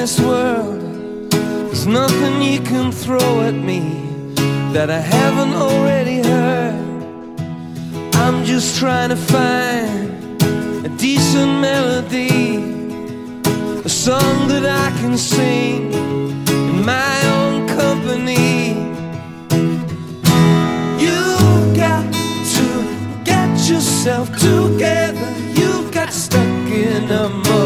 this world, there's nothing you can throw at me that I haven't already heard. I'm just trying to find a decent melody, a song that I can sing in my own company. You've got to get yourself together. you've got stuck in a moment,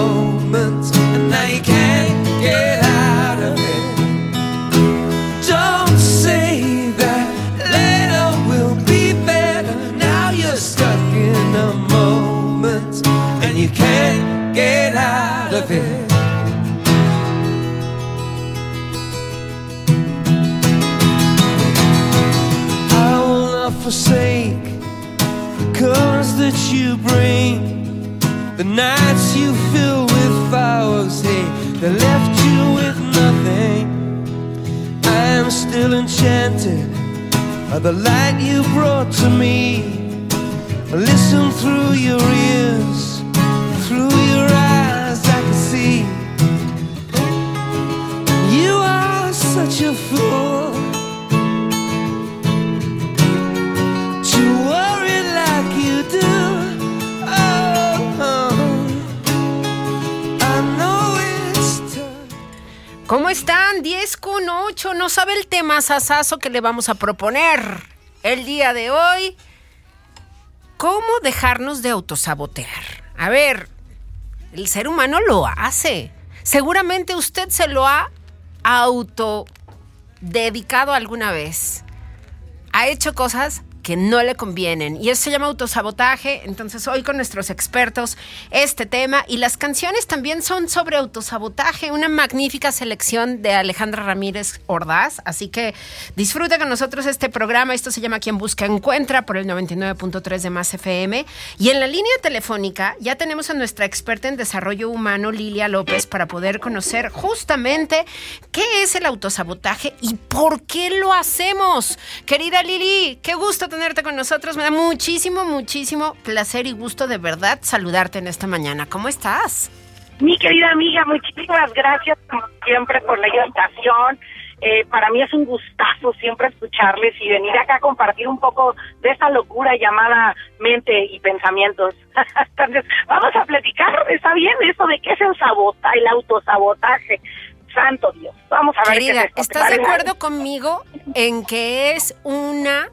of it. I will not forsake the colors that you bring, the nights you fill with flowers, hey, that left you with nothing. I am still enchanted by the light you brought to me. Listen through your ears, ¿Cómo están? 10 con 8. No sabe el tema sasazo que le vamos a proponer el día de hoy. ¿Cómo dejarnos de autosabotear? A ver, el ser humano lo hace. Seguramente usted se lo ha auto dedicado alguna vez. Ha hecho cosas que no le convienen y eso se llama autosabotaje. Entonces hoy con nuestros expertos este tema y las canciones también son sobre autosabotaje, una magnífica selección de Alejandra Ramírez Ordaz, así que disfruta con nosotros este programa, esto se llama Quien Busca Encuentra por el 99.3 de Más FM y en la línea telefónica ya tenemos a nuestra experta en desarrollo humano Lilia López para poder conocer justamente qué es el autosabotaje y por qué lo hacemos. Querida Lili, qué gusto tenerte con nosotros. Me da muchísimo, muchísimo placer y gusto de verdad saludarte en esta mañana. ¿Cómo estás? Mi querida amiga, muchísimas gracias como siempre por la invitación. Eh, para mí es un gustazo siempre escucharles y venir acá a compartir un poco de esa locura llamada mente y pensamientos. Entonces, vamos a platicar, ¿está bien? Eso de qué es el sabota, el autosabotaje. Santo Dios, vamos a ver Querida, qué es esto. ¿te ¿estás de acuerdo conmigo en que es una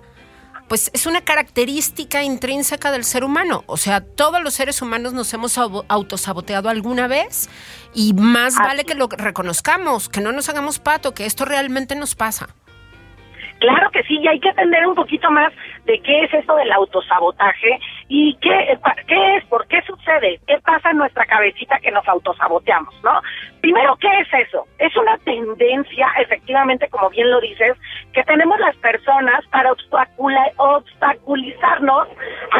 pues es una característica intrínseca del ser humano. O sea, todos los seres humanos nos hemos au- autosaboteado alguna vez y más Así vale que lo reconozcamos, que no nos hagamos pato, que esto realmente nos pasa. Claro que sí, y hay que entender un poquito más de qué es esto del autosabotaje y qué, qué es, por qué sucede, qué pasa en nuestra cabecita que nos autosaboteamos, ¿no? Primero, ¿qué es eso? Es una tendencia, efectivamente, como bien lo dices, que tenemos las personas para obstaculizarnos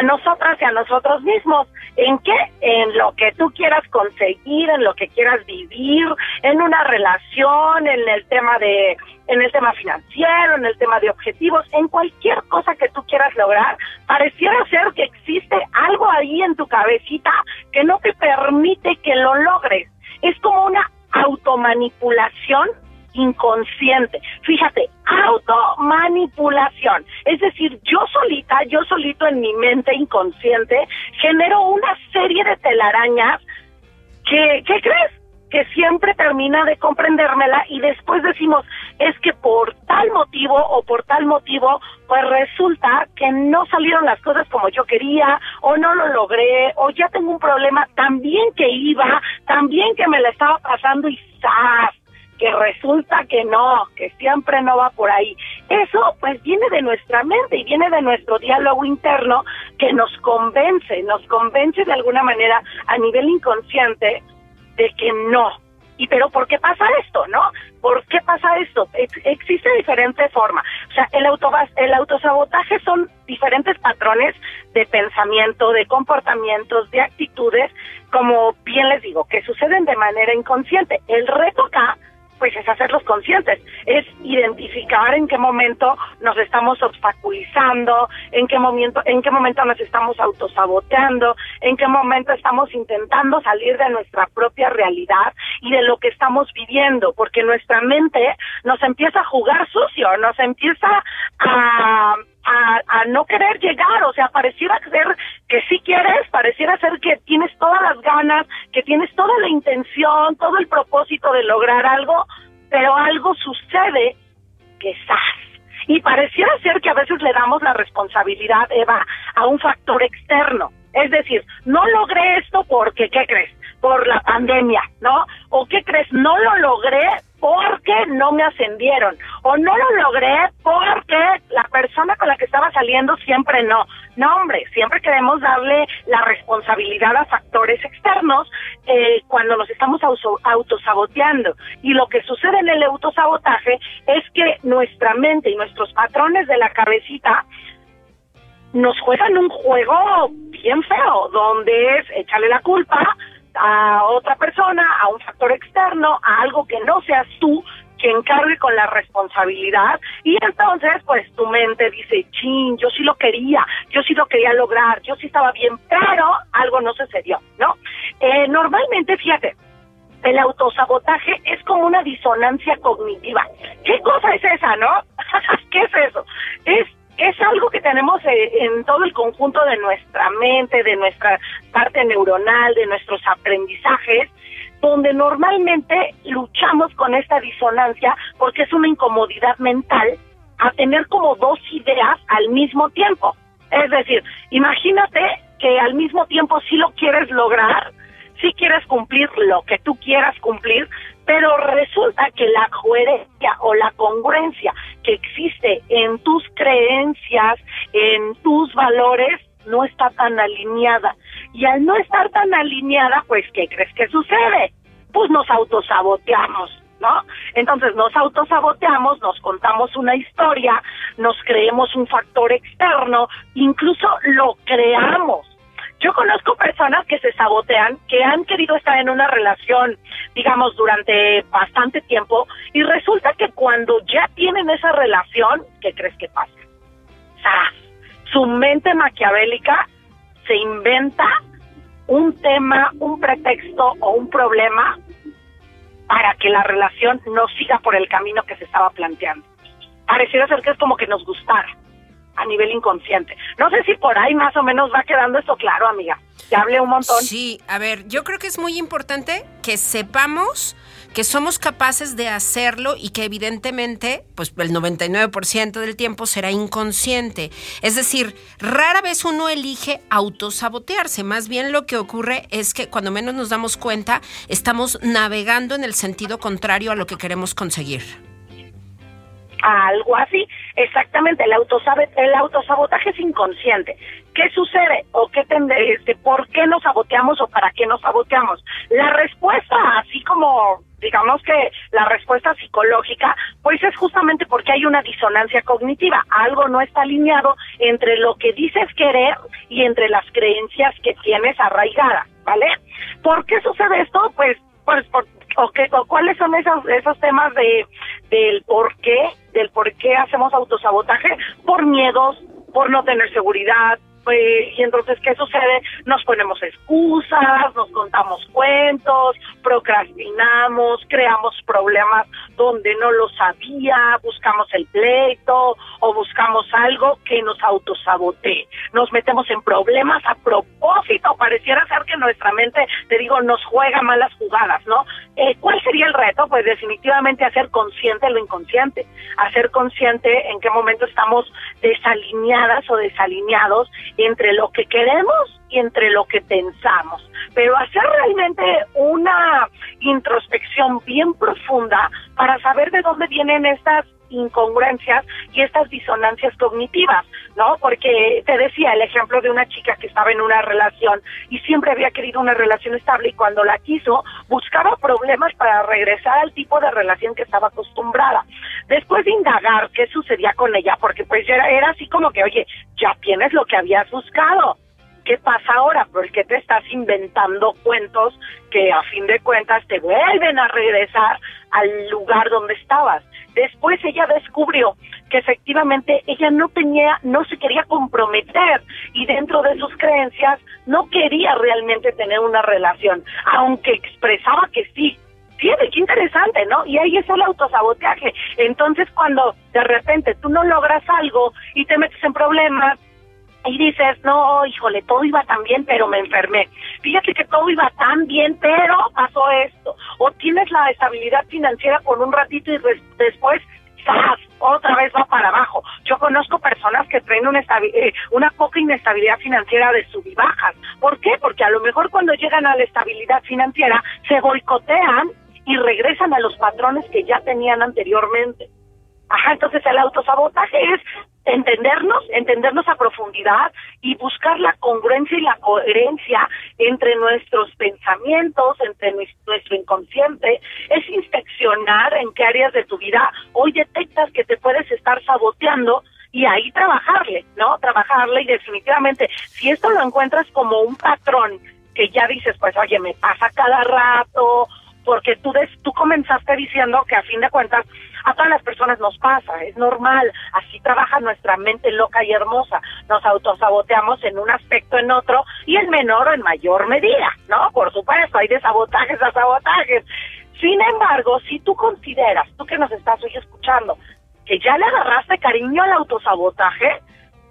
nosotras y a nosotros mismos. ¿En qué? En lo que tú quieras conseguir, en lo que quieras vivir, en una relación, en el tema de en el tema financiero, en el tema de objetivos, en cualquier cosa que tú quieras lograr, pareciera ser que existe algo ahí en tu cabecita que no te permite que lo logres. Es como una automanipulación inconsciente. Fíjate, automanipulación. Es decir, yo solita, yo solito en mi mente inconsciente, genero una serie de telarañas que, ¿qué crees? Que siempre termina de comprendérmela y después decimos, es que por tal motivo o por tal motivo, pues resulta que no salieron las cosas como yo quería, o no lo logré, o ya tengo un problema tan bien que iba, tan bien que me la estaba pasando y ¡zas! Que resulta que no, que siempre no va por ahí. Eso pues viene de nuestra mente y viene de nuestro diálogo interno que nos convence, nos convence de alguna manera a nivel inconsciente de que no. ¿Y pero por qué pasa esto, no? ¿Por qué pasa esto? Ex- existe diferente forma. O sea, el, el autosabotaje son diferentes patrones de pensamiento, de comportamientos, de actitudes, como bien les digo, que suceden de manera inconsciente. El reto acá pues es hacerlos conscientes, es identificar en qué momento nos estamos obstaculizando, en qué momento, en qué momento nos estamos autosaboteando, en qué momento estamos intentando salir de nuestra propia realidad y de lo que estamos viviendo, porque nuestra mente nos empieza a jugar sucio, nos empieza a a, a, no querer llegar, o sea, pareciera ser que sí quieres, pareciera ser que tienes todas las ganas, que tienes toda la intención, todo el propósito de lograr algo, pero algo sucede que ¡zas! Y pareciera ser que a veces le damos la responsabilidad, Eva, a un factor externo. Es decir, no logré esto porque, ¿qué crees? Por la pandemia, ¿no? ¿O qué crees? No lo logré porque no me ascendieron o no lo logré porque la persona con la que estaba saliendo siempre no. No, hombre, siempre queremos darle la responsabilidad a factores externos eh, cuando nos estamos autosaboteando. Y lo que sucede en el autosabotaje es que nuestra mente y nuestros patrones de la cabecita nos juegan un juego bien feo, donde es echarle la culpa a otra persona, a un factor externo, a algo que no seas tú quien cargue con la responsabilidad y entonces pues tu mente dice, chin, yo sí lo quería, yo sí lo quería lograr, yo sí estaba bien, pero algo no sucedió, ¿no? Eh, normalmente, fíjate, el autosabotaje es como una disonancia cognitiva. ¿Qué cosa es esa, no? ¿Qué es eso? Es es algo que tenemos eh, en todo el conjunto de nuestra mente, de nuestra parte neuronal, de nuestros aprendizajes, donde normalmente luchamos con esta disonancia porque es una incomodidad mental a tener como dos ideas al mismo tiempo. Es decir, imagínate que al mismo tiempo sí lo quieres lograr, sí quieres cumplir lo que tú quieras cumplir, pero resulta que la coherencia o la congruencia que existe en tus creencias, en tus valores, no está tan alineada. Y al no estar tan alineada, pues, ¿qué crees que sucede? Pues nos autosaboteamos. ¿No? Entonces nos autosaboteamos, nos contamos una historia, nos creemos un factor externo, incluso lo creamos yo conozco personas que se sabotean, que han querido estar en una relación, digamos, durante bastante tiempo, y resulta que cuando ya tienen esa relación, ¿qué crees que pasa? Su mente maquiavélica se inventa un tema, un pretexto o un problema para que la relación no siga por el camino que se estaba planteando. Pareciera ser que es como que nos gustara a nivel inconsciente. No sé si por ahí más o menos va quedando esto claro, amiga. Ya hablé un montón. Sí, a ver, yo creo que es muy importante que sepamos que somos capaces de hacerlo y que evidentemente, pues el 99% del tiempo será inconsciente. Es decir, rara vez uno elige autosabotearse, más bien lo que ocurre es que cuando menos nos damos cuenta, estamos navegando en el sentido contrario a lo que queremos conseguir algo así. Exactamente, el, el autosabotaje es inconsciente. ¿Qué sucede? ¿O qué este, por qué nos saboteamos o para qué nos saboteamos? La respuesta, así como digamos que la respuesta psicológica, pues es justamente porque hay una disonancia cognitiva. Algo no está alineado entre lo que dices querer y entre las creencias que tienes arraigadas, ¿vale? ¿Por qué sucede esto? Pues, pues por, o, o cuáles son esos, esos temas de del por qué, del por qué hacemos autosabotaje, por miedos, por no tener seguridad, pues, y entonces, ¿qué sucede? Nos ponemos excusas, nos contamos cuentos, procrastinamos, creamos problemas donde no lo sabía, buscamos el pleito o buscamos algo que nos autosabotee. Nos metemos en problemas a propósito. Pareciera ser que nuestra mente, te digo, nos juega malas jugadas, ¿no? Eh, ¿Cuál sería el reto? Pues definitivamente hacer consciente lo inconsciente, hacer consciente en qué momento estamos desalineadas o desalineados entre lo que queremos y entre lo que pensamos. Pero hacer realmente una introspección bien profunda para saber de dónde vienen estas incongruencias y estas disonancias cognitivas, ¿no? Porque te decía el ejemplo de una chica que estaba en una relación y siempre había querido una relación estable y cuando la quiso buscaba problemas para regresar al tipo de relación que estaba acostumbrada. Después de indagar qué sucedía con ella, porque pues era, era así como que, oye, ya tienes lo que habías buscado, ¿qué pasa ahora? ¿Por qué te estás inventando cuentos que a fin de cuentas te vuelven a regresar al lugar donde estabas? Después ella descubrió que efectivamente ella no tenía, no se quería comprometer y dentro de sus creencias no quería realmente tener una relación, aunque expresaba que sí. Fíjate qué interesante, ¿no? Y ahí es el autosaboteaje. Entonces, cuando de repente tú no logras algo y te metes en problemas, y dices, no, híjole, todo iba tan bien, pero me enfermé. Fíjate que todo iba tan bien, pero pasó esto. O tienes la estabilidad financiera por un ratito y después, ¡zas! otra vez va para abajo. Yo conozco personas que traen una, eh, una poca inestabilidad financiera de sub y bajas. ¿Por qué? Porque a lo mejor cuando llegan a la estabilidad financiera se boicotean y regresan a los patrones que ya tenían anteriormente. Ajá, entonces el autosabotaje es entendernos, entendernos a profundidad y buscar la congruencia y la coherencia entre nuestros pensamientos, entre nuestro inconsciente, es inspeccionar en qué áreas de tu vida hoy detectas que te puedes estar saboteando y ahí trabajarle, ¿no? Trabajarle y definitivamente, si esto lo encuentras como un patrón que ya dices, pues oye, me pasa cada rato, porque tú, des, tú comenzaste diciendo que a fin de cuentas a todas las personas nos pasa, es normal, así trabaja nuestra mente loca y hermosa, nos autosaboteamos en un aspecto, en otro, y en menor o en mayor medida, ¿no? Por supuesto, hay de sabotajes a sabotajes. Sin embargo, si tú consideras, tú que nos estás hoy escuchando, que ya le agarraste cariño al autosabotaje,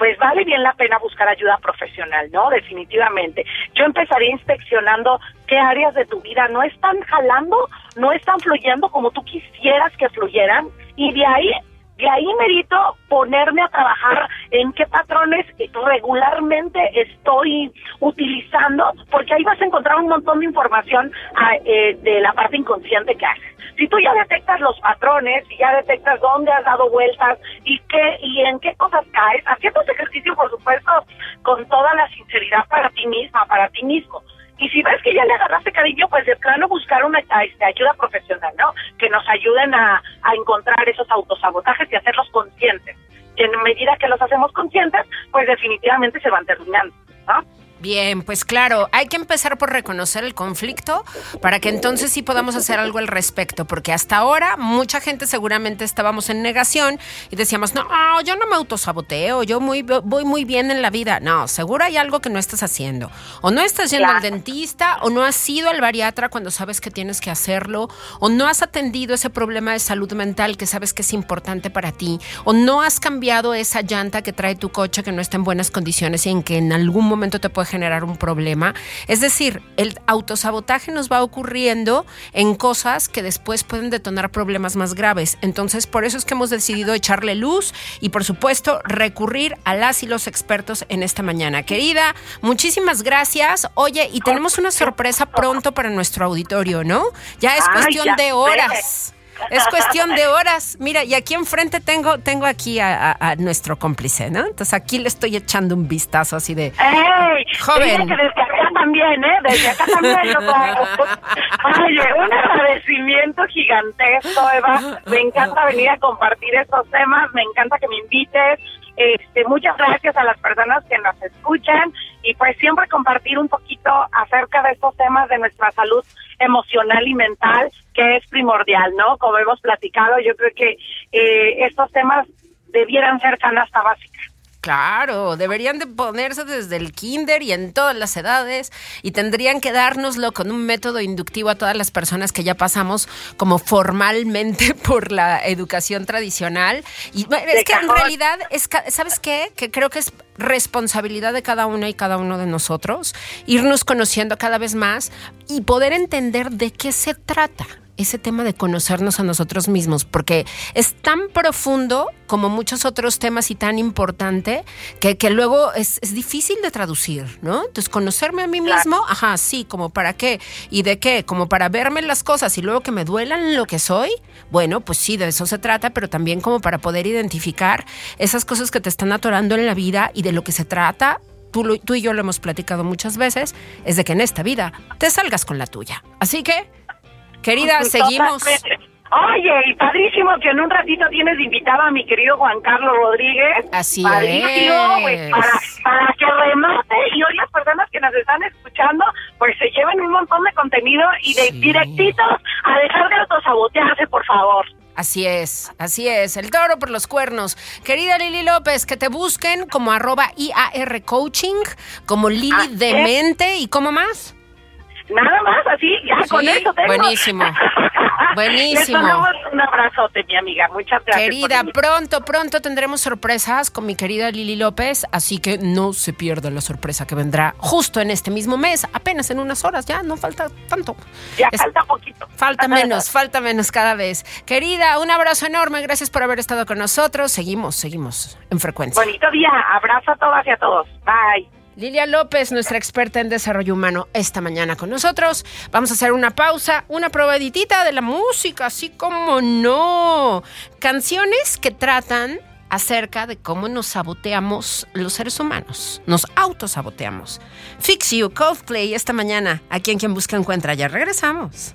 pues vale bien la pena buscar ayuda profesional, ¿no? Definitivamente. Yo empezaría inspeccionando qué áreas de tu vida no están jalando, no están fluyendo como tú quisieras que fluyeran y de ahí de ahí merito ponerme a trabajar en qué patrones regularmente estoy utilizando, porque ahí vas a encontrar un montón de información ah, eh, de la parte inconsciente que haces. Si tú ya detectas los patrones y ya detectas dónde has dado vueltas y qué y en qué cosas caes, haciendo ese ejercicio, por supuesto, con toda la sinceridad para ti misma, para ti mismo y si ves que ya le agarraste cariño, pues de plano buscar una este, ayuda profesional, ¿no? Que nos ayuden a encontrar esos autosabotajes y hacerlos conscientes. En medida que los hacemos conscientes, pues definitivamente se van terminando, ¿no? Bien, pues claro, hay que empezar por reconocer el conflicto para que entonces sí podamos hacer algo al respecto, porque hasta ahora mucha gente seguramente estábamos en negación y decíamos, no, yo no me autosaboteo, yo muy, voy muy bien en la vida. No, seguro hay algo que no estás haciendo. O no estás yendo al dentista, o no has ido al bariatra cuando sabes que tienes que hacerlo, o no has atendido ese problema de salud mental que sabes que es importante para ti, o no has cambiado esa llanta que trae tu coche que no está en buenas condiciones y en que en algún momento te puede generar un problema. Es decir, el autosabotaje nos va ocurriendo en cosas que después pueden detonar problemas más graves. Entonces, por eso es que hemos decidido echarle luz y, por supuesto, recurrir a las y los expertos en esta mañana. Querida, muchísimas gracias. Oye, y tenemos una sorpresa pronto para nuestro auditorio, ¿no? Ya es cuestión de horas. Es cuestión de horas. Mira, y aquí enfrente tengo, tengo aquí a, nuestro cómplice, ¿no? Entonces aquí le estoy echando un vistazo así de ¡Ey! joven. Que desde acá también, ¿eh? Desde acá también Oye, un agradecimiento gigantesco, Eva. Me encanta venir a compartir estos temas, me encanta que me invites. Este, muchas gracias a las personas que nos escuchan y pues siempre compartir un poquito acerca de estos temas de nuestra salud emocional y mental, que es primordial, ¿no? Como hemos platicado, yo creo que eh, estos temas debieran ser canasta básica. Claro, deberían de ponerse desde el kinder y en todas las edades y tendrían que dárnoslo con un método inductivo a todas las personas que ya pasamos como formalmente por la educación tradicional. Y es que en realidad, es, ¿sabes qué? Que creo que es responsabilidad de cada una y cada uno de nosotros irnos conociendo cada vez más y poder entender de qué se trata ese tema de conocernos a nosotros mismos, porque es tan profundo como muchos otros temas y tan importante que, que luego es, es, difícil de traducir, ¿no? Entonces, conocerme a mí mismo, ajá, sí, como para qué y de qué, como para verme las cosas y luego que me duelan lo que soy, bueno, pues sí, de eso se trata, pero también como para poder identificar esas cosas que te están atorando en la vida y de lo que se trata Tú, tú, y yo lo hemos platicado muchas veces, es de que en esta vida te salgas con la tuya. Así que Querida, seguimos. Oye, y padrísimo que en un ratito tienes invitada a mi querido Juan Carlos Rodríguez. Así padrísimo, es. Pues, para, para que remate y hoy las personas que nos están escuchando, pues se lleven un montón de contenido y de Sí. directitos a dejar de autosabotearse, por favor. Así es, así es, el toro por los cuernos. Querida Lili López, que te busquen como arroba IAR Coaching, como Lili Demente y cómo más. Con Sí, eso tengo. buenísimo. Buenísimo. Les un abrazote, mi amiga. Muchas gracias. Querida, pronto, pronto tendremos sorpresas con mi querida Lili López, así que no se pierda la sorpresa que vendrá justo en este mismo mes, apenas en unas horas, ya no falta tanto. Ya Es- falta poquito. Falta menos, falta menos cada vez. Querida, un abrazo enorme, gracias por haber estado con nosotros. Seguimos, seguimos en frecuencia. Bonito día. Abrazo a todas y a todos. Bye. Lilia López, nuestra experta en desarrollo humano, esta mañana con nosotros. Vamos a hacer una pausa, una probaditita de la música, así como no. Canciones que tratan acerca de cómo nos saboteamos los seres humanos. Nos autosaboteamos. Fix You, Coldplay, esta mañana. Aquí en Quien Busca Encuentra. Ya regresamos.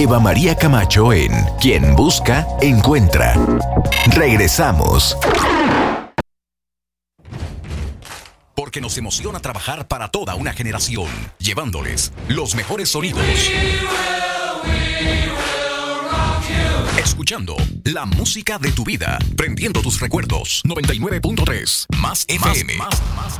Eva María Camacho en Quien Busca, Encuentra. Regresamos. Porque nos emociona trabajar para toda una generación, llevándoles los mejores sonidos. Escuchando la música de tu vida, prendiendo tus recuerdos. 99.3 más FM. Más, más,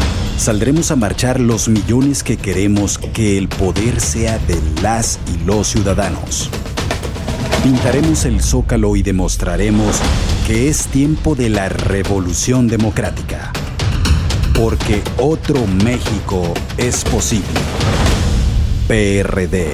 Saldremos a marchar los millones que queremos que el poder sea de las y los ciudadanos. Pintaremos el zócalo y demostraremos que es tiempo de la revolución democrática. Porque otro México es posible. PRD.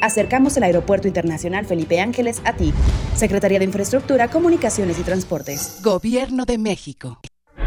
Acercamos el Aeropuerto Internacional Felipe Ángeles a ti. Secretaría de Infraestructura, Comunicaciones y Transportes. Gobierno de México.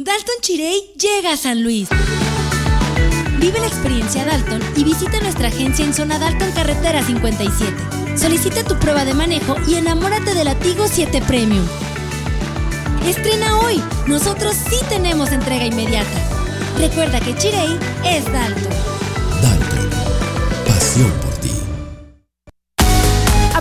Dalton Chirey llega a San Luis. Vive la experiencia Dalton y visita nuestra agencia en Zona Dalton Carretera 57. Solicita tu prueba de manejo y enamórate de la Tigo 7 Premium. Estrena hoy. Nosotros sí tenemos entrega inmediata. Recuerda que Chirey es Dalton. Dalton. Pasión.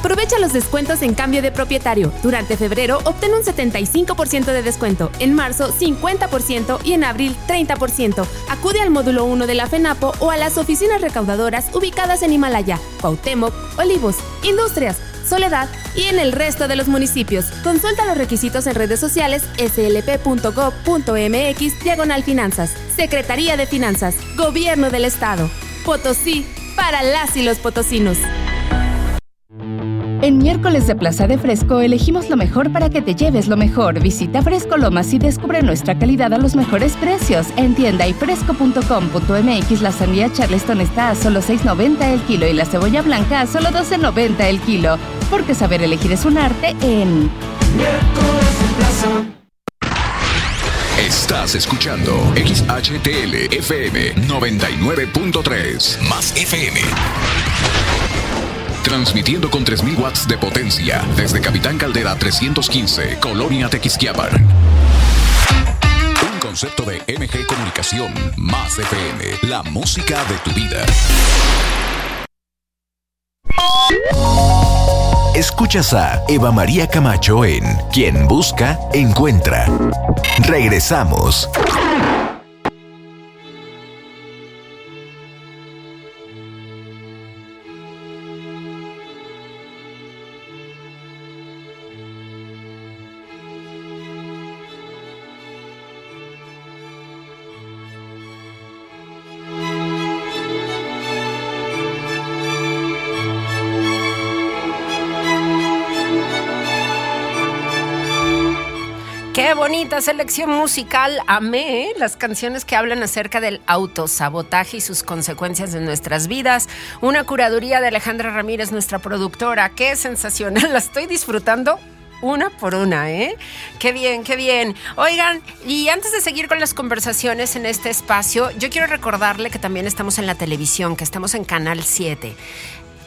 Aprovecha los descuentos en cambio de propietario. Durante febrero obtén un 75% de descuento, en marzo 50% y en abril 30%. Acude al módulo 1 de la FENAPO o a las oficinas recaudadoras ubicadas en Himalaya, Cuauhtémoc, Olivos, Industrias, Soledad y en el resto de los municipios. Consulta los requisitos en redes sociales slp.gov.mx diagonal finanzas. Secretaría de Finanzas, Gobierno del Estado. Potosí, para las y los potosinos. En miércoles de Plaza de Fresco elegimos lo mejor para que te lleves lo mejor. Visita Fresco Lomas y descubre nuestra calidad a los mejores precios. En tienda y fresco.com.mx la sandía Charleston está a solo 6.90 el kilo y la cebolla blanca a solo 12.90 el kilo. Porque saber elegir es un arte en Miércoles de Plaza. Estás escuchando XHTL FM 99.3 más FM transmitiendo con 3000 watts de potencia desde Capitán Caldera 315, Colonia Tequisquiapan. Un concepto de MG Comunicación, más FM, la música de tu vida. Escuchas a Eva María Camacho en Quien Busca, Encuentra. Regresamos. Qué bonita selección musical. Amé ¿eh? las canciones que hablan acerca del autosabotaje y sus consecuencias en nuestras vidas. Una curaduría de Alejandra Ramírez, nuestra productora. Qué sensacional. La estoy disfrutando una por una, ¿eh? Qué bien, qué bien. Oigan, y antes de seguir con las conversaciones en este espacio, yo quiero recordarle que también estamos en la televisión, que estamos en Canal 7.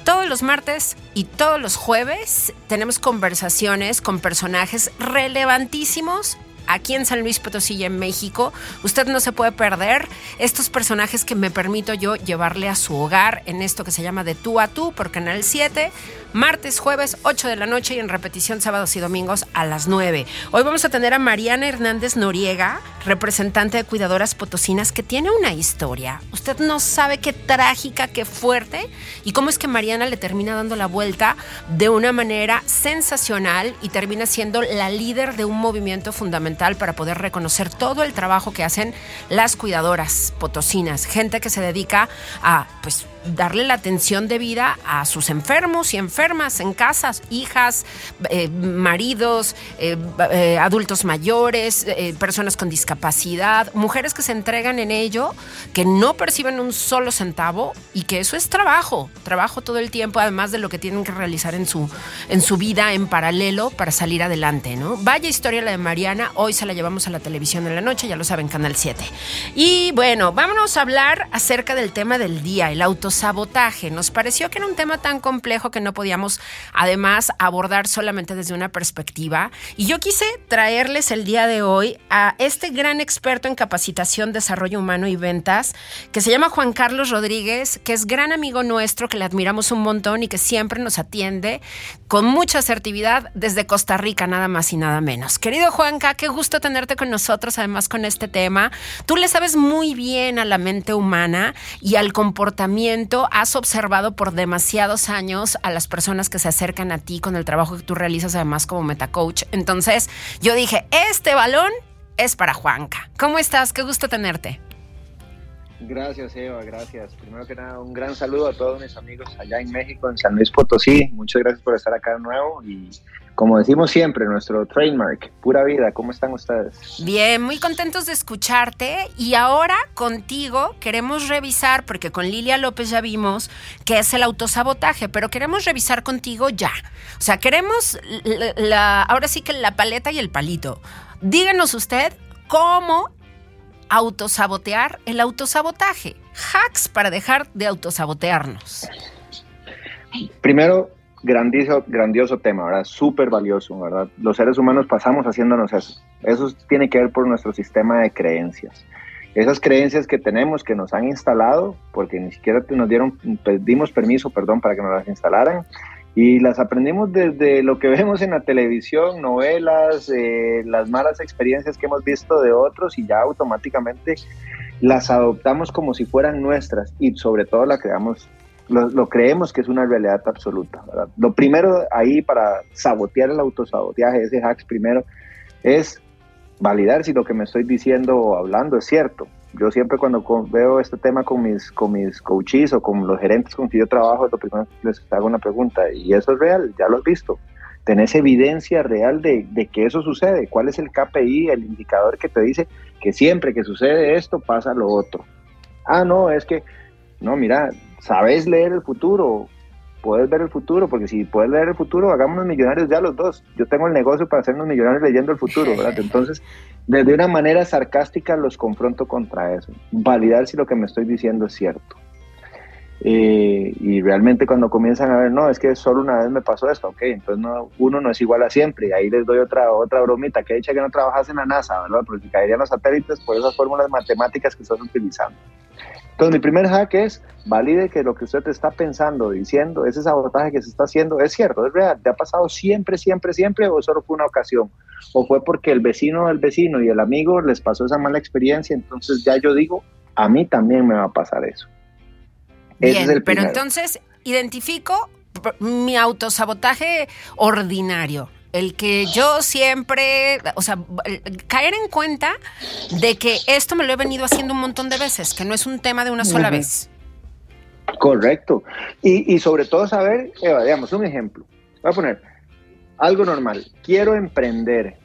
Todos los martes y todos los jueves tenemos conversaciones con personajes relevantísimos aquí en San Luis Potosí y en México. Usted no se puede perder estos personajes que me permito yo llevarle a su hogar en esto que se llama De tú a tú por Canal 7 martes, jueves, 8 de la noche y en repetición sábados y domingos a las 9. Hoy vamos a tener a Mariana Hernández Noriega, representante de Cuidadoras Potosinas, que tiene una historia. Usted no sabe qué trágica, qué fuerte y cómo es que Mariana le termina dando la vuelta de una manera sensacional y termina siendo la líder de un movimiento fundamental para poder reconocer todo el trabajo que hacen las cuidadoras potosinas, gente que se dedica a pues darle la atención debida a sus enfermos y enfermas en casas, hijas, eh, maridos, eh, eh, adultos mayores, personas con discapacidad, mujeres que se entregan en ello, que no perciben un solo centavo y que eso es trabajo, trabajo todo el tiempo, además de lo que tienen que realizar en su, en su vida en paralelo para salir adelante, ¿no? Vaya historia la de Mariana, hoy se la llevamos a la televisión en la noche, ya lo saben, Canal 7. Y bueno, vámonos a hablar acerca del tema del día, el auto sabotaje. Nos pareció que era un tema tan complejo que no podíamos además abordar solamente desde una perspectiva. Y yo quise traerles el día de hoy a este gran experto en capacitación, desarrollo humano y ventas, que se llama Juan Carlos Rodríguez, que es gran amigo nuestro, que le admiramos un montón y que siempre nos atiende con mucha asertividad desde Costa Rica, nada más y nada menos. Querido Juanca, qué gusto tenerte con nosotros, además con este tema. Tú le sabes muy bien a la mente humana y al comportamiento has observado por demasiados años a las personas que se acercan a ti con el trabajo que tú realizas además como metacoach. Entonces yo dije, este balón es para Juanca. ¿Cómo estás? Qué gusto tenerte. Gracias, Eva, gracias. Primero que nada, un gran saludo a todos mis amigos allá en México, en San Luis Potosí. Muchas gracias por estar acá de nuevo y como decimos siempre, nuestro trademark, pura vida. ¿Cómo están ustedes? Bien, muy contentos de escucharte y ahora contigo queremos revisar, porque con Lilia López ya vimos que es el autosabotaje, pero queremos revisar contigo ya. O sea, queremos la, ahora sí que la paleta y el palito. Díganos usted cómo autosabotear el autosabotaje. Hacks para dejar de autosabotearnos. Primero, grandioso, grandioso tema, ¿verdad? Súper valioso, ¿verdad? Los seres humanos pasamos haciéndonos eso. Eso tiene que ver por nuestro sistema de creencias. Esas creencias que tenemos, que nos han instalado, porque ni siquiera nos dieron, pedimos permiso, perdón, para que nos las instalaran, y las aprendimos desde lo que vemos en la televisión, novelas, eh, las malas experiencias que hemos visto de otros y ya automáticamente las adoptamos como si fueran nuestras y sobre todo la creamos lo, creemos que es una realidad absoluta. Lo primero ahí para sabotear el autosaboteaje, ese hacks primero, es validar si lo que me estoy diciendo o hablando es cierto. Yo siempre cuando veo este tema con mis, con mis coaches o con los gerentes con quien yo trabajo, lo primero les hago una pregunta, ¿y eso es real? ¿Ya lo has visto? ¿Tenés evidencia real de que eso sucede? ¿Cuál es el KPI, el indicador que te dice que siempre que sucede esto pasa lo otro? Ah, no, es que, no, mira, sabes leer el futuro, puedes ver el futuro, porque si puedes leer el futuro, hagámonos millonarios ya los dos. Yo tengo el negocio para hacernos millonarios leyendo el futuro, ¿verdad? Entonces, desde una manera sarcástica los confronto contra eso, validar si lo que me estoy diciendo es cierto. Eh, y realmente cuando comienzan a ver, no, es que solo una vez me pasó esto, ok, entonces no, uno no es igual a siempre, y ahí les doy otra, otra bromita, que dicha que no trabajas en la NASA, ¿verdad? Porque caerían los satélites por esas fórmulas matemáticas que estás utilizando. Entonces, mi primer hack es valide que lo que usted está pensando, diciendo, ese sabotaje que se está haciendo es cierto, es real, te ha pasado siempre, siempre, siempre, o solo fue una ocasión, o fue porque el vecino del vecino y el amigo les pasó esa mala experiencia, entonces ya yo digo, a mí también me va a pasar eso. Bien, pero entonces identifico mi autosabotaje ordinario el que yo siempre, o sea, caer en cuenta de que esto me lo he venido haciendo un montón de veces, que no es un tema de una sola vez. Correcto. Y, sobre todo saber, Eva, digamos, un ejemplo. Voy a poner algo normal. Quiero emprender.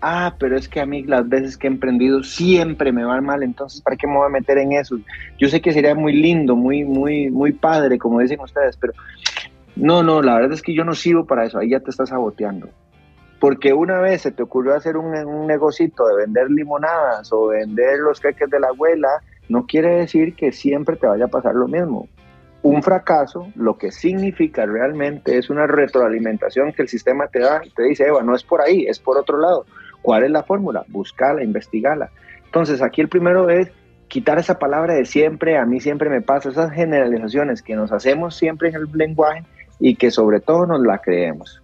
Ah, pero es que a mí las veces que he emprendido siempre me van mal, entonces ¿para qué me voy a meter en eso? Yo sé que sería muy lindo, muy, muy, muy padre, como dicen ustedes, pero no, no, la verdad es que yo no sirvo para eso, ahí ya te estás saboteando porque una vez se te ocurrió hacer un, un negocito de vender limonadas o vender los queques de la abuela, no quiere decir que siempre te vaya a pasar lo mismo. Un fracaso lo que significa realmente es una retroalimentación que el sistema te da y te dice, Eva, no es por ahí, es por otro lado. ¿Cuál es la fórmula? Buscala, investigala. Entonces, aquí el primero es quitar esa palabra de siempre, a mí siempre me pasa, esas generalizaciones que nos hacemos siempre en el lenguaje y que sobre todo nos la creemos.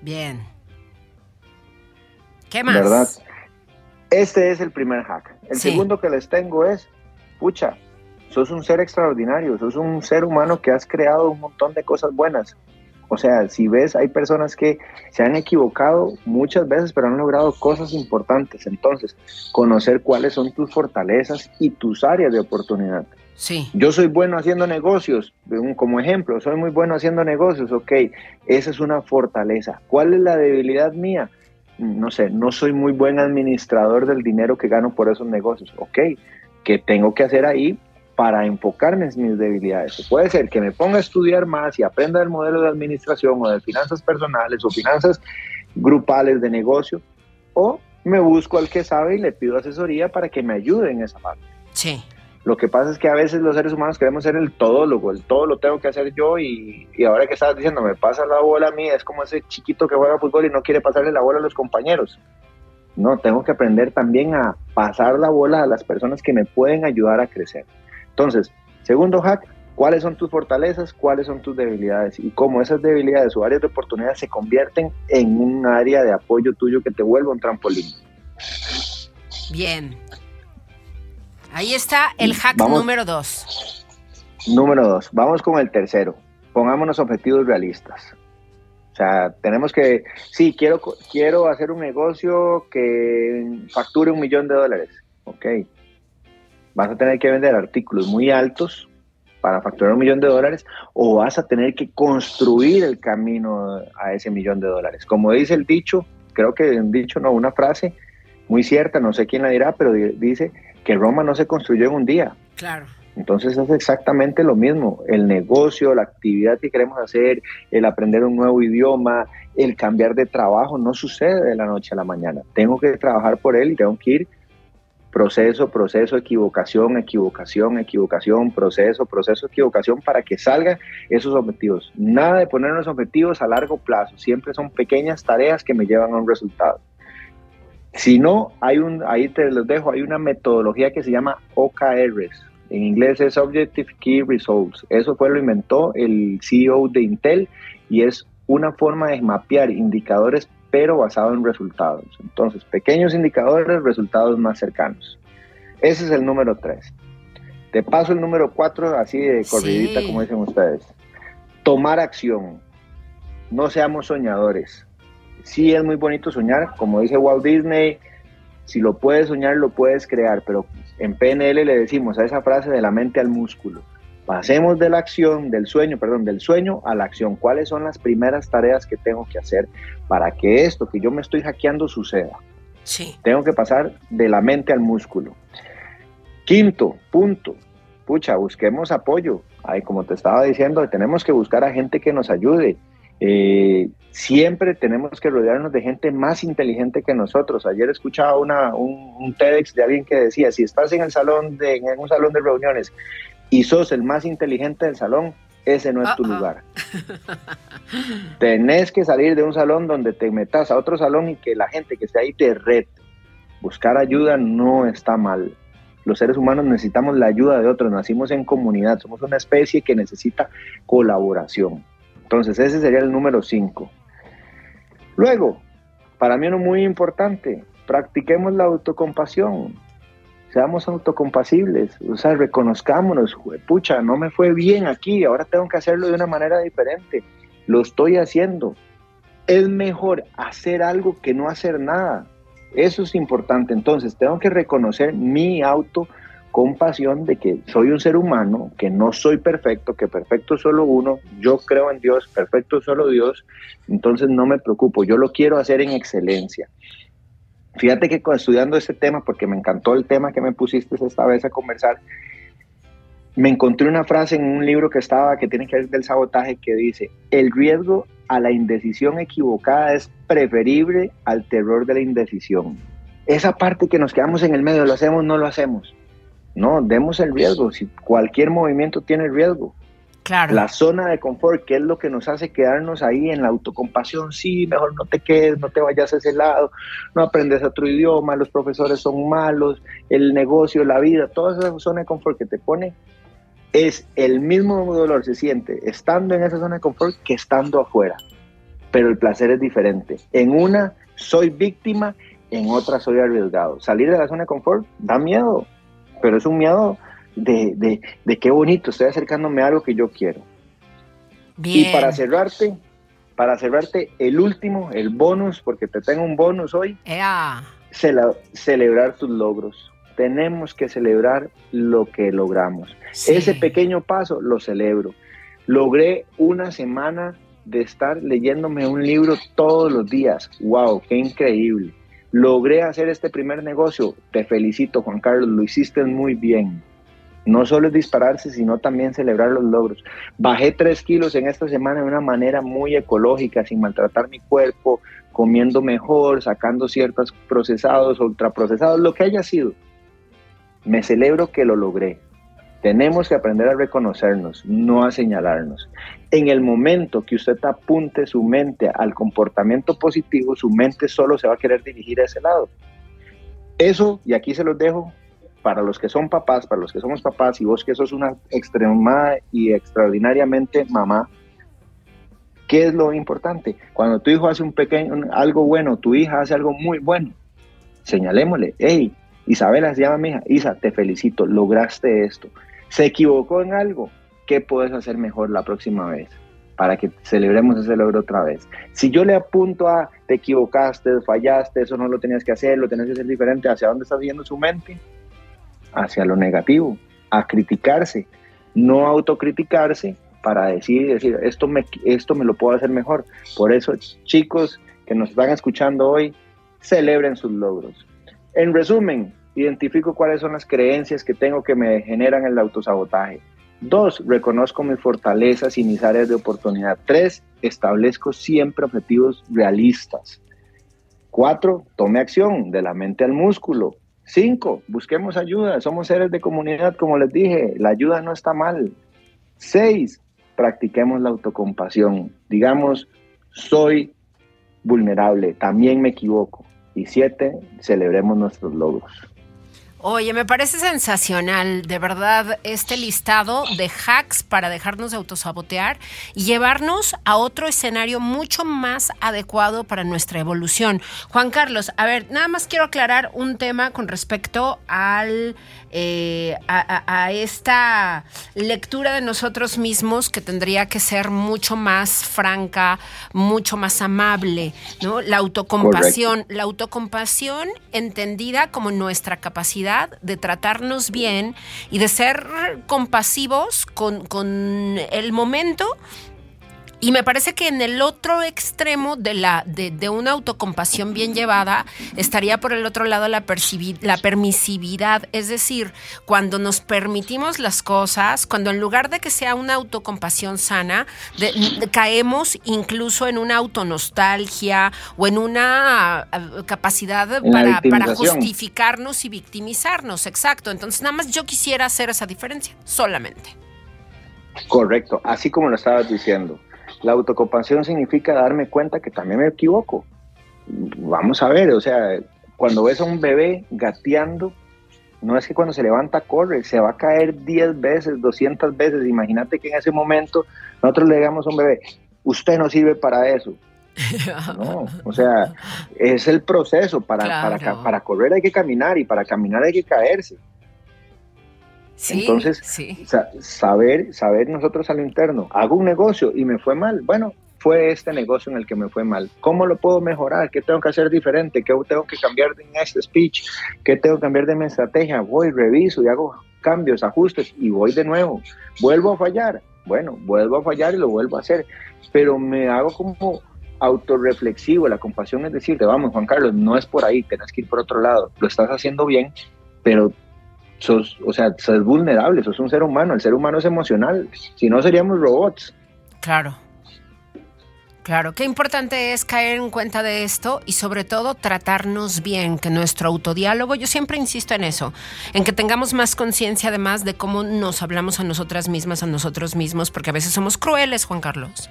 Bien. ¿Qué más? ¿Verdad? Este es el primer hack. El Sí. segundo que les tengo es, pucha, sos un ser extraordinario, sos un ser humano que has creado un montón de cosas buenas. O sea, si ves, hay personas que se han equivocado muchas veces, pero han logrado cosas importantes. Entonces, conocer cuáles son tus fortalezas y tus áreas de oportunidad. Sí. Yo soy bueno haciendo negocios, como ejemplo, soy muy bueno haciendo negocios, ok, esa es una fortaleza. ¿Cuál es la debilidad mía? No sé, no soy muy buen administrador del dinero que gano por esos negocios, ok, ¿qué tengo que hacer ahí para enfocarme en mis debilidades? Puede ser que me ponga a estudiar más y aprenda el modelo de administración o de finanzas personales o finanzas grupales de negocio, o me busco al que sabe y le pido asesoría para que me ayude en esa parte. Sí. Lo que pasa es que a veces los seres humanos queremos ser el todólogo, el todo lo tengo que hacer yo y, y ahora que estabas diciendo, me pasa la bola a mí, es como ese chiquito que juega fútbol y no quiere pasarle la bola a los compañeros. No, tengo que aprender también a pasar la bola a las personas que me pueden ayudar a crecer. Entonces, segundo hack, ¿cuáles son tus fortalezas? ¿Cuáles son tus debilidades? Y cómo esas debilidades o áreas de oportunidad se convierten en un área de apoyo tuyo que te vuelva un trampolín. Bien. Ahí está el hack Vamos. número dos. Número dos, vamos con el tercero. Pongámonos objetivos realistas. O sea, tenemos que, sí, quiero, quiero hacer un negocio que facture un millón de dólares. Ok. Vas a tener que vender artículos muy altos para facturar un millón de dólares o vas a tener que construir el camino a ese millón de dólares. Como dice el dicho, creo que un dicho, no, una frase muy cierta, no sé quién la dirá, pero di- dice que Roma no se construyó en un día. Claro. Entonces es exactamente lo mismo, el negocio, la actividad que queremos hacer, el aprender un nuevo idioma, el cambiar de trabajo, no sucede de la noche a la mañana. Tengo que trabajar por él y tengo que ir proceso, proceso, equivocación, equivocación, equivocación, proceso, proceso, equivocación para que salgan esos objetivos. Nada de ponernos objetivos a largo plazo, siempre son pequeñas tareas que me llevan a un resultado. Si no, hay un, ahí te los dejo, hay una metodología que se llama OKRs. En inglés es Objective Key Results. Eso fue lo inventó el CEO de Intel y es una forma de mapear indicadores pero basado en resultados. Entonces, pequeños indicadores, resultados más cercanos. Ese es el número 3. Te paso el número 4 así de corridita, Sí. como dicen ustedes. Tomar acción. No seamos soñadores. Sí es muy bonito soñar, como dice Walt Disney, si lo puedes soñar, lo puedes crear, pero en PNL le decimos a esa frase de la mente al músculo. Pasemos de la acción, del sueño, perdón, del sueño a la acción. ¿Cuáles son las primeras tareas que tengo que hacer para que esto que yo me estoy hackeando suceda? Sí. Tengo que pasar de la mente al músculo. Quinto punto, pucha, busquemos apoyo. Ay, como te estaba diciendo, tenemos que buscar a gente que nos ayude. Eh, siempre tenemos que rodearnos de gente más inteligente que nosotros. Ayer escuchaba una, un, un TEDx de alguien que decía, si estás en el salón de, en un salón de reuniones y sos el más inteligente del salón, ese no es tu Uh-uh. lugar. Tenés que salir de un salón donde te metas a otro salón y que la gente que esté ahí te rete. Buscar ayuda no está mal. Los seres humanos necesitamos la ayuda de otros, nacimos en comunidad, somos una especie que necesita colaboración. Entonces ese sería el número 5. Luego, para mí uno muy importante, practiquemos la autocompasión. Seamos autocompasibles, o sea, reconozcámonos, pucha, no me fue bien aquí, ahora tengo que hacerlo de una manera diferente. Lo estoy haciendo. Es mejor hacer algo que no hacer nada. Eso es importante. Entonces, tengo que reconocer mi autocompasión de que soy un ser humano, que no soy perfecto, que perfecto solo uno, yo creo en Dios, perfecto solo Dios, entonces no me preocupo, yo lo quiero hacer en excelencia. Fíjate que estudiando este tema, porque me encantó el tema que me pusiste esta vez a conversar, me encontré una frase en un libro que estaba que tiene que ver del sabotaje que dice, el riesgo a la indecisión equivocada es preferible al terror de la indecisión. Esa parte que nos quedamos en el medio, lo hacemos, no lo hacemos. No, demos el riesgo. Si cualquier movimiento tiene riesgo. Claro. La zona de confort, que es lo que nos hace quedarnos ahí en la autocompasión. Sí, mejor no te quedes, no te vayas a ese lado, no aprendes otro idioma, los profesores son malos, el negocio, la vida, toda esa zona de confort que te pone es el mismo dolor se siente estando en esa zona de confort que estando afuera. Pero el placer es diferente. En una soy víctima, en otra soy arriesgado. Salir de la zona de confort da miedo, pero es un miedo de, de, de qué bonito, estoy acercándome a algo que yo quiero. Y para cerrarte, para cerrarte, el último, el bonus, porque te tengo un bonus hoy, celebrar tus logros. Tenemos que celebrar lo que logramos. Ese pequeño paso lo celebro. Logré una semana de estar leyéndome un libro todos los días. ¡Wow! ¡Qué increíble! Logré hacer este primer negocio. Te felicito, Juan Carlos, lo hiciste muy bien. No solo es dispararse, sino también celebrar los logros. Bajé tres kilos en esta semana de una manera muy ecológica, sin maltratar mi cuerpo, comiendo mejor, sacando ciertos procesados, ultraprocesados, lo que haya sido. Me celebro que lo logré. Tenemos que aprender a reconocernos, no a señalarnos. En el momento que usted apunte su mente al comportamiento positivo, su mente solo se va a querer dirigir a ese lado. Eso, y aquí se los dejo, para los que son papás, para los que somos papás, y vos que sos una extremada y extraordinariamente mamá, ¿qué es lo importante? Cuando tu hijo hace un pequeño, algo bueno, tu hija hace algo muy bueno, señalémosle, hey, Isabela se llama mi hija, Isa, te felicito, lograste esto. Se equivocó en algo, ¿qué puedes hacer mejor la próxima vez? Para que celebremos ese logro otra vez. Si yo le apunto a te equivocaste, fallaste, eso no lo tenías que hacer, lo tenías que hacer diferente, ¿hacia dónde está yendo su mente? hacia lo negativo, a criticarse, no autocriticarse para decir, decir esto, me, esto me lo puedo hacer mejor. Por eso, chicos que nos están escuchando hoy, celebren sus logros. En resumen, identifico cuáles son las creencias que tengo que me generan el autosabotaje. Dos, reconozco mis fortalezas y mis áreas de oportunidad. Tres, establezco siempre objetivos realistas. Cuatro, tome acción de la mente al músculo. Cinco, busquemos ayuda. Somos seres de comunidad, como les dije. La ayuda no está mal. Seis, practiquemos la autocompasión. Digamos, soy vulnerable, también me equivoco. Y siete, celebremos nuestros logros. Oye, me parece sensacional, de verdad, este listado de hacks para dejarnos de autosabotear y llevarnos a otro escenario mucho más adecuado para nuestra evolución. Juan Carlos, a ver, nada más quiero aclarar un tema con respecto al eh, a, esta lectura de nosotros mismos que tendría que ser mucho más franca, mucho más amable, ¿no? La autocompasión, la autocompasión entendida como nuestra capacidad de tratarnos bien y de ser compasivos con, con el momento y me parece que en el otro extremo de, la, de, una autocompasión bien llevada estaría por el otro lado la, la permisividad, es decir, cuando nos permitimos las cosas, cuando en lugar de que sea una autocompasión sana, caemos incluso en una autonostalgia o en una eh, capacidad para, para justificarnos y victimizarnos. Exacto. Entonces, nada más yo quisiera hacer esa diferencia, solamente. Correcto, así como lo estabas diciendo. La autocompasión significa darme cuenta que también me equivoco. Vamos a ver, o sea, cuando ves a un bebé gateando, no es que cuando se levanta corre, se va a caer 10 veces, 200 veces. Imagínate que en ese momento nosotros le digamos a un bebé, usted no sirve para eso. No, o sea, es el proceso. Para, para, para correr hay que caminar y para caminar hay que caerse. Entonces, saber, saber nosotros al interno, hago un negocio y me fue mal. Bueno, fue este negocio en el que me fue mal. ¿Cómo lo puedo mejorar? ¿Qué tengo que hacer diferente? ¿Qué tengo que cambiar en este speech? ¿Qué tengo que cambiar de mi estrategia? Voy, reviso y hago cambios, ajustes y voy de nuevo. ¿Vuelvo a fallar? Bueno, vuelvo a fallar y lo vuelvo a hacer. Pero me hago como autorreflexivo. La compasión es decirte, vamos, Juan Carlos, no es por ahí, tienes que ir por otro lado. Lo estás haciendo bien, pero sos, o sea, sos vulnerable, sos un ser humano, el ser humano es emocional, si no seríamos robots. Claro. Claro, qué importante es caer en cuenta de esto y sobre todo tratarnos bien, que nuestro autodiálogo, yo siempre insisto en eso, en que tengamos más conciencia además de cómo nos hablamos a nosotras mismas, a nosotros mismos, porque a veces somos crueles, Juan Carlos.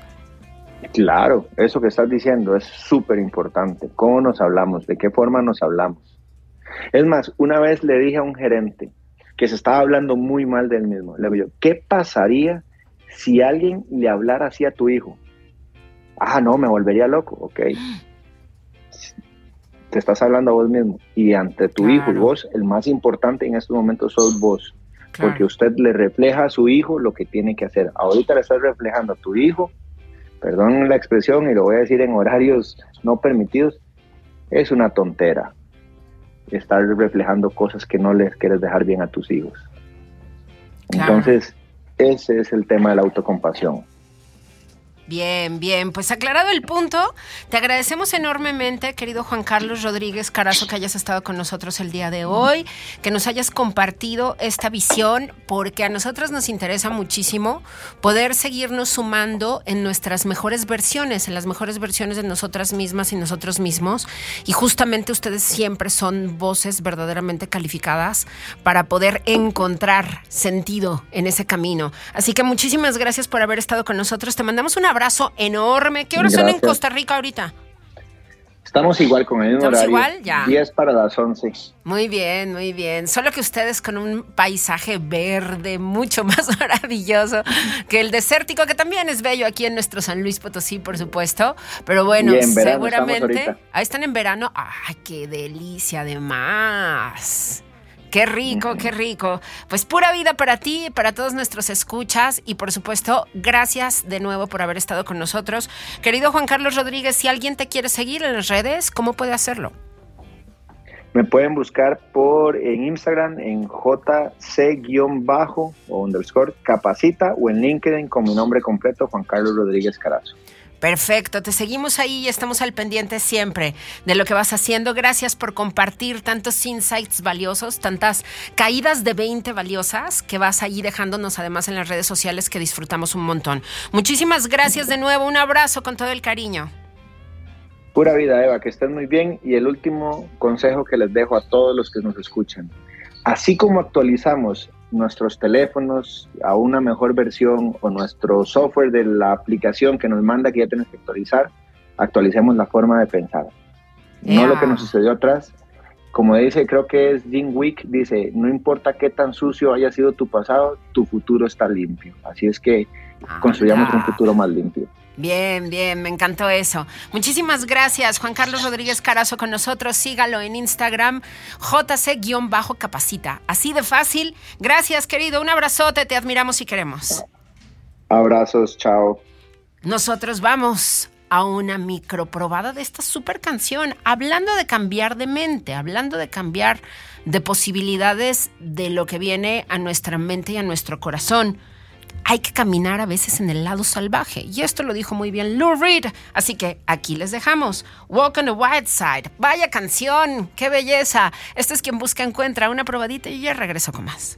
Claro, eso que estás diciendo es súper importante. ¿Cómo nos hablamos? ¿De qué forma nos hablamos? Es más, una vez le dije a un gerente que se estaba hablando muy mal del mismo. Le digo yo, ¿qué pasaría si alguien le hablara así a tu hijo? Ah, no, me volvería loco, ok. Te estás hablando a vos mismo y ante tu hijo y vos, el más importante en estos momentos sos vos, porque usted le refleja a su hijo lo que tiene que hacer. Ahorita le estás reflejando a tu hijo, perdón la expresión y lo voy a decir en horarios no permitidos, es una tontera estar reflejando cosas que no les quieres dejar bien a tus hijos. Entonces, ese es el tema de la autocompasión. Bien, bien, pues aclarado el punto, te agradecemos enormemente, querido Juan Carlos Rodríguez Carazo, que hayas estado con nosotros el día de hoy, que nos hayas compartido esta visión, porque a nosotros nos interesa muchísimo poder seguirnos sumando en nuestras mejores versiones, en las mejores versiones de nosotras mismas y nosotros mismos, y justamente ustedes siempre son voces verdaderamente calificadas para poder encontrar sentido en ese camino. Así que muchísimas gracias por haber estado con nosotros, te mandamos una abrazo enorme. ¿Qué horas son en Costa Rica ahorita? Estamos igual con el mismo ¿Estamos horario. igual? Ya. 10 para las 11. Muy bien, muy bien. Solo que ustedes con un paisaje verde mucho más maravilloso que el desértico, que también es bello aquí en nuestro San Luis Potosí, por supuesto. Pero bueno, seguramente. Ahí están en verano. ¡Ay, qué delicia además! Qué rico, qué rico. Pues pura vida para ti, para todos nuestros escuchas y por supuesto, gracias de nuevo por haber estado con nosotros. Querido Juan Carlos Rodríguez, si alguien te quiere seguir en las redes, ¿cómo puede hacerlo? Me pueden buscar por en Instagram en jc-bajo o underscore capacita o en LinkedIn con mi nombre completo, Juan Carlos Rodríguez Carazo. Perfecto, te seguimos ahí y estamos al pendiente siempre de lo que vas haciendo. Gracias por compartir tantos insights valiosos, tantas caídas de 20 valiosas que vas ahí dejándonos además en las redes sociales que disfrutamos un montón. Muchísimas gracias de nuevo, un abrazo con todo el cariño. Pura vida, Eva, que estén muy bien. Y el último consejo que les dejo a todos los que nos escuchan. Así como actualizamos nuestros teléfonos a una mejor versión o nuestro software de la aplicación que nos manda que ya tienes que actualizar, actualicemos la forma de pensar. No lo que nos sucedió atrás. Como dice, creo que es Jim Wick, dice, no importa qué tan sucio haya sido tu pasado, tu futuro está limpio. Así es que construyamos un futuro más limpio. Bien, bien, me encantó eso. Muchísimas gracias, Juan Carlos Rodríguez Carazo con nosotros. Sígalo en Instagram, jc-capacita. Así de fácil. Gracias, querido. Un abrazote, te admiramos y queremos. Abrazos, chao. Nosotros vamos a una microprobada de esta super canción, hablando de cambiar de mente, hablando de cambiar de posibilidades de lo que viene a nuestra mente y a nuestro corazón hay que caminar a veces en el lado salvaje. Y esto lo dijo muy bien Lou Reed. Así que aquí les dejamos. Walk on the Wild Side. Vaya canción. Qué belleza. Esto es quien busca encuentra una probadita y ya regreso con más.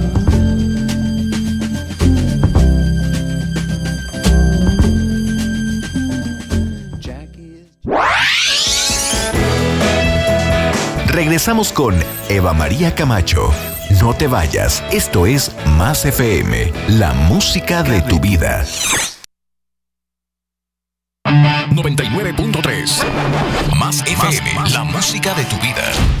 Regresamos con Eva María Camacho. No te vayas, esto es Más FM, la música de tu vida. 99.3 Más FM, la música de tu vida.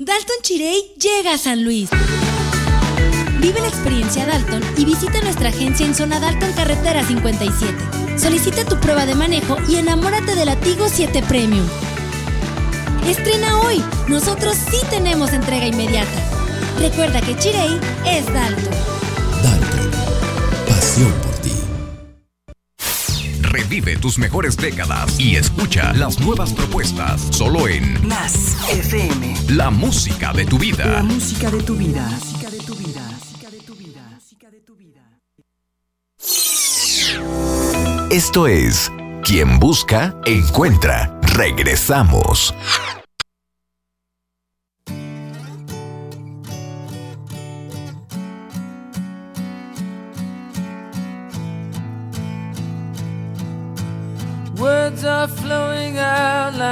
Dalton Chirey llega a San Luis. Vive la experiencia Dalton y visita nuestra agencia en Zona Dalton Carretera 57. Solicita tu prueba de manejo y enamórate de la Tigo 7 Premium. Estrena hoy. Nosotros sí tenemos entrega inmediata. Recuerda que Chirey es Dalton. Dalton. Pasión. Revive tus mejores décadas y escucha las nuevas propuestas solo en Más FM. La música de tu vida. La música de tu vida. Esto es Quien Busca, Encuentra. Regresamos.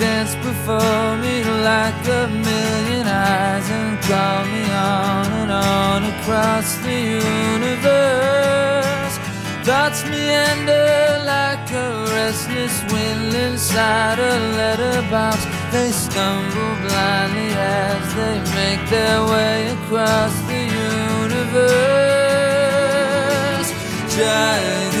Dance before me like a million eyes and call me on and on across the universe. Thoughts meander like a restless wind inside a letterbox. They stumble blindly as they make their way across the universe. Giant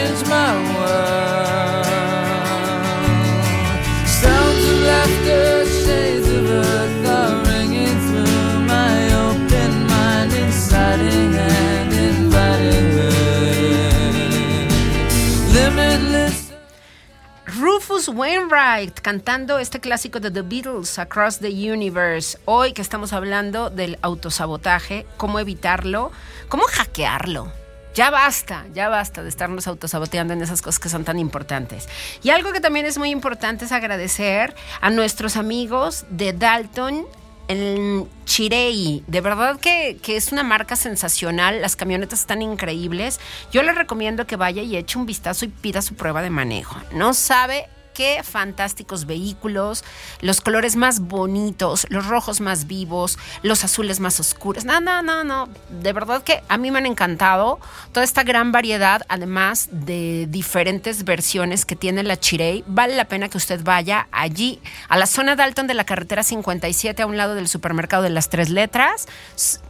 Wainwright cantando este clásico de The Beatles, Across the Universe. Hoy que estamos hablando del autosabotaje, cómo evitarlo, cómo hackearlo. Ya basta, ya basta de estarnos autosaboteando en esas cosas que son tan importantes. Y algo que también es muy importante es agradecer a nuestros amigos de Dalton en Chirei. De verdad que, que es una marca sensacional. Las camionetas están increíbles. Yo les recomiendo que vaya y eche un vistazo y pida su prueba de manejo. No sabe qué fantásticos vehículos, los colores más bonitos, los rojos más vivos, los azules más oscuros. No, no, no, no. De verdad que a mí me han encantado toda esta gran variedad, además de diferentes versiones que tiene la Chirei. Vale la pena que usted vaya allí a la zona Dalton de la carretera 57 a un lado del supermercado de las tres letras.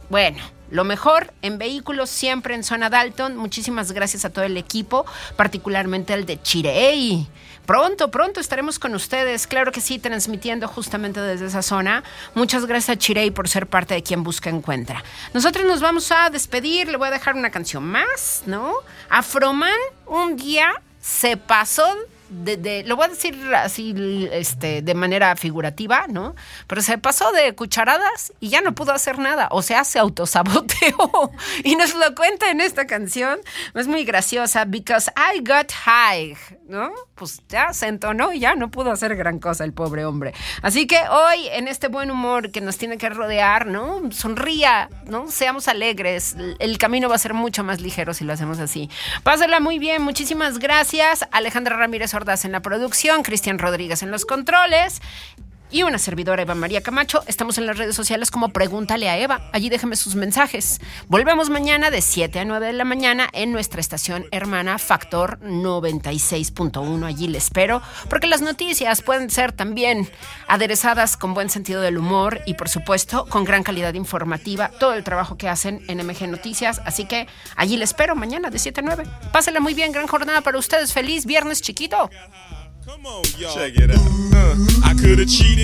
Bueno, lo mejor en vehículos siempre en zona Dalton. Muchísimas gracias a todo el equipo, particularmente el de Chirei. Pronto, pronto estaremos con ustedes, claro que sí, transmitiendo justamente desde esa zona. Muchas gracias a Chirei por ser parte de quien busca encuentra. Nosotros nos vamos a despedir, le voy a dejar una canción más, ¿no? Afroman un día se pasó de, de- lo voy a decir así este, de manera figurativa, ¿no? Pero se pasó de cucharadas y ya no pudo hacer nada, o sea, se autosaboteó y nos lo cuenta en esta canción. Es muy graciosa, because I got high, ¿no? Pues ya se entonó y ya no pudo hacer gran cosa el pobre hombre. Así que hoy, en este buen humor que nos tiene que rodear, ¿no? Sonría, ¿no? Seamos alegres. El camino va a ser mucho más ligero si lo hacemos así. Pásala muy bien, muchísimas gracias. Alejandra Ramírez En la producción, Cristian Rodríguez en los controles. Y una servidora, Eva María Camacho. Estamos en las redes sociales como Pregúntale a Eva. Allí déjeme sus mensajes. Volvemos mañana de 7 a 9 de la mañana en nuestra estación hermana Factor 96.1. Allí le espero, porque las noticias pueden ser también aderezadas con buen sentido del humor y, por supuesto, con gran calidad informativa. Todo el trabajo que hacen en MG Noticias. Así que allí le espero mañana de 7 a 9. Pásela muy bien, gran jornada para ustedes. Feliz viernes chiquito. Check it out. Uh, I could have cheated.